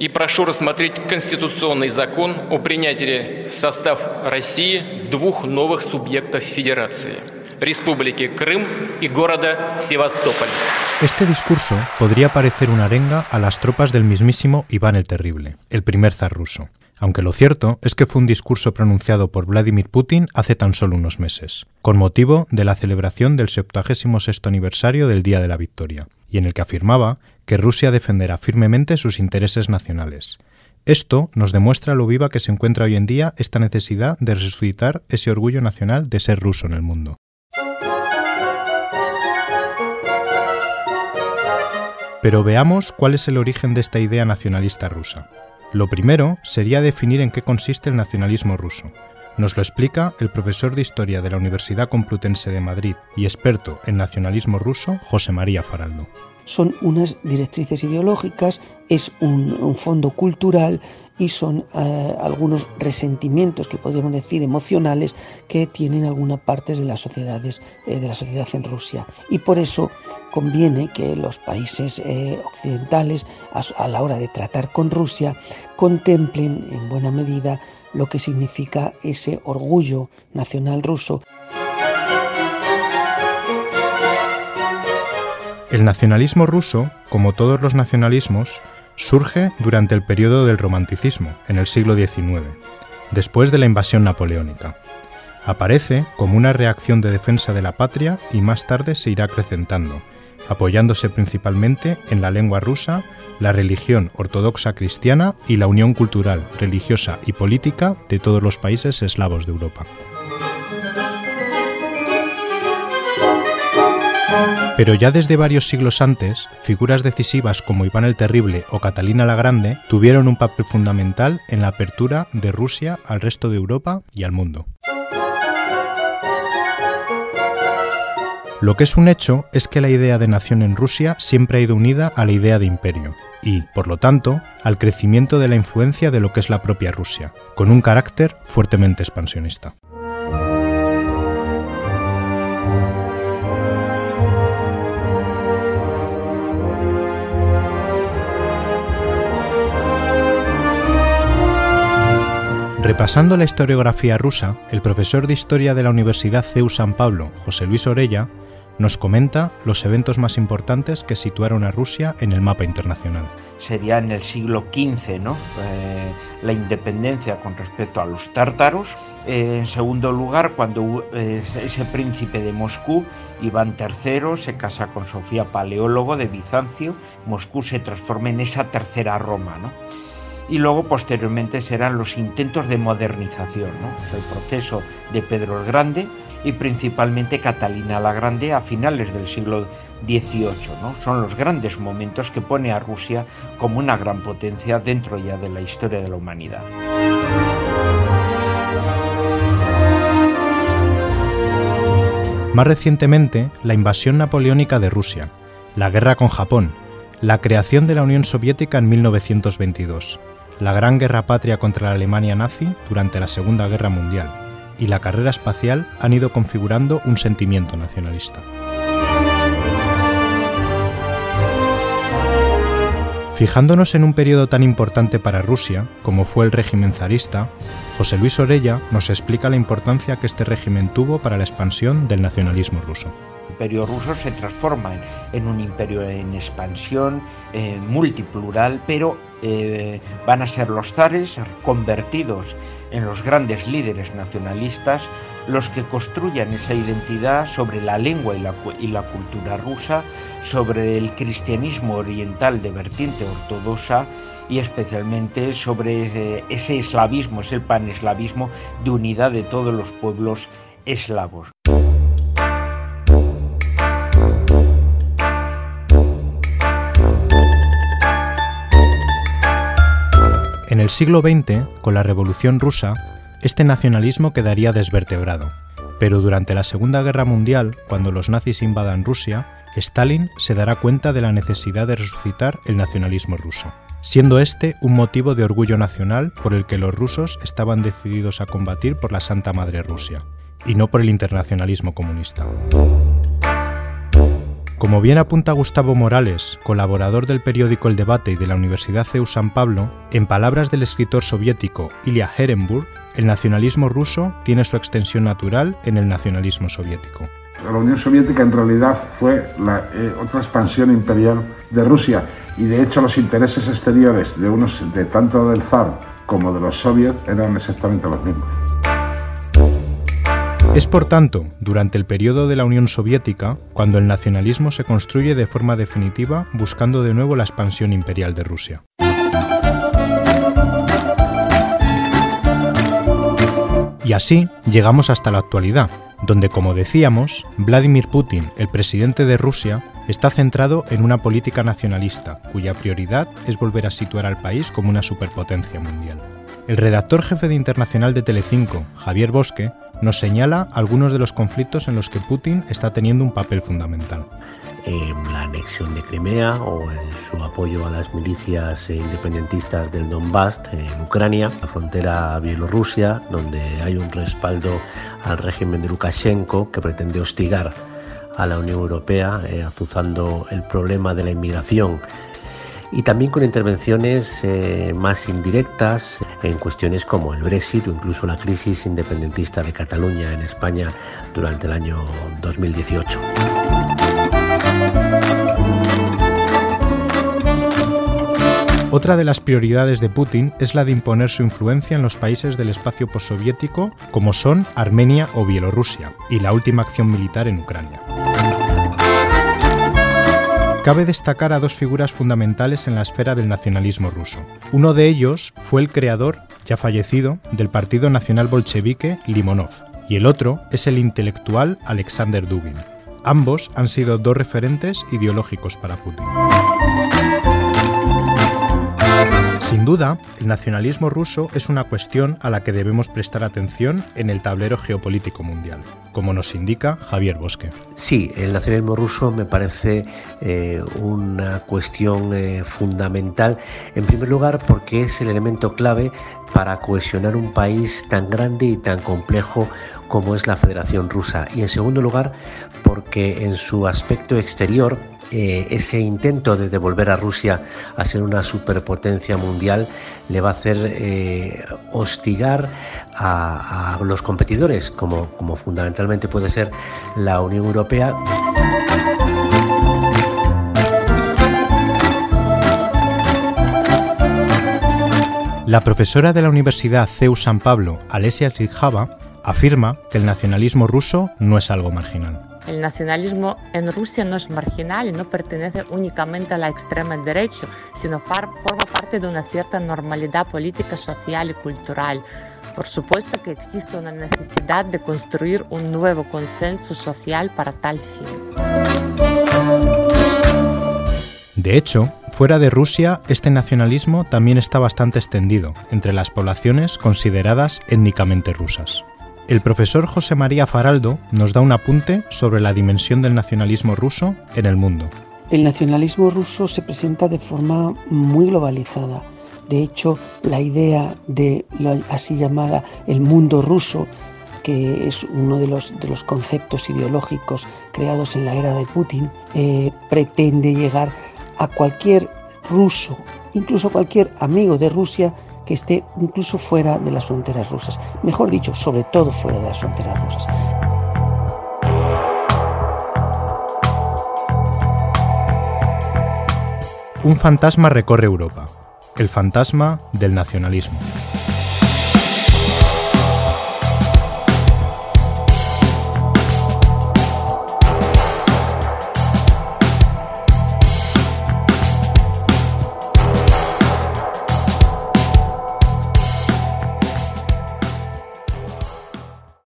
и прошу рассмотреть конституционный закон о принятии в состав России двух новых субъектов Федерации – Республики Крым и города Севастополь. Este discurso podría parecer una arenga a las tropas del mismísimo Iván el Terrible, el primer zar ruso aunque lo cierto es que fue un discurso pronunciado por Vladimir Putin hace tan solo unos meses, con motivo de la celebración del 76 aniversario del Día de la Victoria, y en el que afirmaba que Rusia defenderá firmemente sus intereses nacionales. Esto nos demuestra lo viva que se encuentra hoy en día esta necesidad de resucitar ese orgullo nacional de ser ruso en el mundo. Pero veamos cuál es el origen de esta idea nacionalista rusa. Lo primero sería definir en qué consiste el nacionalismo ruso. Nos lo explica el profesor de Historia de la Universidad Complutense de Madrid y experto en nacionalismo ruso, José María Faraldo. Son unas directrices ideológicas, es un, fondo cultural y son eh, algunos resentimientos que podríamos decir emocionales que tienen algunas partes de las sociedades eh, de la sociedad en Rusia. Y por eso conviene que los países eh, occidentales a la hora de tratar con Rusia contemplen en buena medida lo que significa ese orgullo nacional ruso El nacionalismo ruso, como todos los nacionalismos, surge durante el periodo del romanticismo, en el siglo XIX, después de la invasión napoleónica. Aparece como una reacción de defensa de la patria y más tarde se irá acrecentando, apoyándose principalmente en la lengua rusa, la religión ortodoxa cristiana y la unión cultural, religiosa y política de todos los países eslavos de Europa. Pero ya desde varios siglos antes, figuras decisivas como Iván el Terrible o Catalina la Grande tuvieron un papel fundamental en la apertura de Rusia al resto de Europa y al mundo. Lo que es un hecho es que la idea de nación en Rusia siempre ha ido unida a la idea de imperio y, por lo tanto, al crecimiento de la influencia de lo que es la propia Rusia, con un carácter fuertemente expansionista. Repasando la historiografía rusa, el profesor de Historia de la Universidad CEU San Pablo, José Luis Orella, nos comenta los eventos más importantes que situaron a Rusia en el mapa internacional. Sería en el siglo XV, ¿no? Eh, la independencia con respecto a los tártaros. Eh, en segundo lugar, cuando ese príncipe de Moscú, Iván III, se casa con Sofía Paleólogo de Bizancio, Moscú se transforma en esa tercera Roma, ¿no? y luego posteriormente serán los intentos de modernización, el proceso de Pedro el Grande y principalmente Catalina la Grande a finales del siglo XVIII. ¿no? Son los grandes momentos que pone a Rusia como una gran potencia dentro ya de la historia de la humanidad. Más recientemente, la invasión napoleónica de Rusia, la guerra con Japón, la creación de la Unión Soviética en 1922, la Gran Guerra Patria contra la Alemania nazi durante la Segunda Guerra Mundial y la carrera espacial han ido configurando un sentimiento nacionalista. Fijándonos en un periodo tan importante para Rusia como fue el régimen zarista, José Luis Orella nos explica la importancia que este régimen tuvo para la expansión del nacionalismo ruso imperio ruso se transforma en, un imperio en expansión, eh, multiplural, pero eh, van a ser los zares convertidos en los grandes líderes nacionalistas los que construyan esa identidad sobre la lengua y la, cultura rusa, sobre el cristianismo oriental de vertiente ortodoxa y especialmente sobre ese, ese eslavismo, ese paneslavismo de unidad de todos los pueblos eslavos. El siglo XX, con la Revolución rusa, este nacionalismo quedaría desvertebrado, pero durante la Segunda Guerra Mundial, cuando los nazis invadan Rusia, Stalin se dará cuenta de la necesidad de resucitar el nacionalismo ruso, siendo este un motivo de orgullo nacional por el que los rusos estaban decididos a combatir por la Santa Madre Rusia, y no por el internacionalismo comunista. Como bien apunta Gustavo Morales, colaborador del periódico El Debate y de la Universidad CEU San Pablo, en palabras del escritor soviético Ilya Herenburg, el nacionalismo ruso tiene su extensión natural en el nacionalismo soviético. La Unión Soviética en realidad fue la eh, otra expansión imperial de Rusia y de hecho los intereses exteriores de, de tanto del zar como de los soviets eran exactamente los mismos. Es por tanto, durante el periodo de la Unión Soviética, cuando el nacionalismo se construye de forma definitiva buscando de nuevo la expansión imperial de Rusia. Y así llegamos hasta la actualidad, donde, como decíamos, Vladimir Putin, el presidente de Rusia, está centrado en una política nacionalista, cuya prioridad es volver a situar al país como una superpotencia mundial. El redactor jefe de Internacional de Telecinco, Javier Bosque, nos señala algunos de los conflictos en los que Putin está teniendo un papel fundamental. En la anexión de Crimea o en su apoyo a las milicias independentistas del Donbass en Ucrania, la frontera Bielorrusia, donde hay un respaldo al régimen de Lukashenko que pretende hostigar a la Unión Europea, eh, azuzando el problema de la inmigración y también con intervenciones eh, más indirectas en cuestiones como el Brexit o incluso la crisis independentista de Cataluña en España durante el año 2018. Otra de las prioridades de Putin es la de imponer su influencia en los países del espacio postsoviético como son Armenia o Bielorrusia, y la última acción militar en Ucrania. Cabe destacar a dos figuras fundamentales en la esfera del nacionalismo ruso. Uno de ellos fue el creador, ya fallecido, del Partido Nacional Bolchevique, Limonov, y el otro es el intelectual Alexander Dugin. Ambos han sido dos referentes ideológicos para Putin. Sin duda, el nacionalismo ruso es una cuestión a la que debemos prestar atención en el tablero geopolítico mundial, como nos indica Javier Bosque. Sí, el nacionalismo ruso me parece eh, una cuestión eh, fundamental, en primer lugar porque es el elemento clave para cohesionar un país tan grande y tan complejo como es la Federación Rusa. Y en segundo lugar, porque en su aspecto exterior, eh, ese intento de devolver a Rusia a ser una superpotencia mundial le va a hacer eh, hostigar a, los competidores, como, fundamentalmente puede ser la Unión Europea. La profesora de la Universidad CEU San Pablo, Alesia Zijava, afirma que el nacionalismo ruso no es algo marginal. El nacionalismo en Rusia no es marginal y no pertenece únicamente a la extrema derecha, sino forma parte de una cierta normalidad política, social y cultural. Por supuesto que existe una necesidad de construir un nuevo consenso social para tal fin. De hecho, fuera de Rusia, este nacionalismo también está bastante extendido entre las poblaciones consideradas étnicamente rusas. El profesor José María Faraldo nos da un apunte sobre la dimensión del nacionalismo ruso en el mundo. El nacionalismo ruso se presenta de forma muy globalizada. De hecho, la idea de la así llamada el mundo ruso, que es uno de los, de los conceptos ideológicos creados en la era de Putin, eh, pretende llegar a cualquier ruso, incluso cualquier amigo de Rusia que esté incluso fuera de las fronteras rusas. Mejor dicho, sobre todo fuera de las fronteras rusas. Un fantasma recorre Europa, el fantasma del nacionalismo.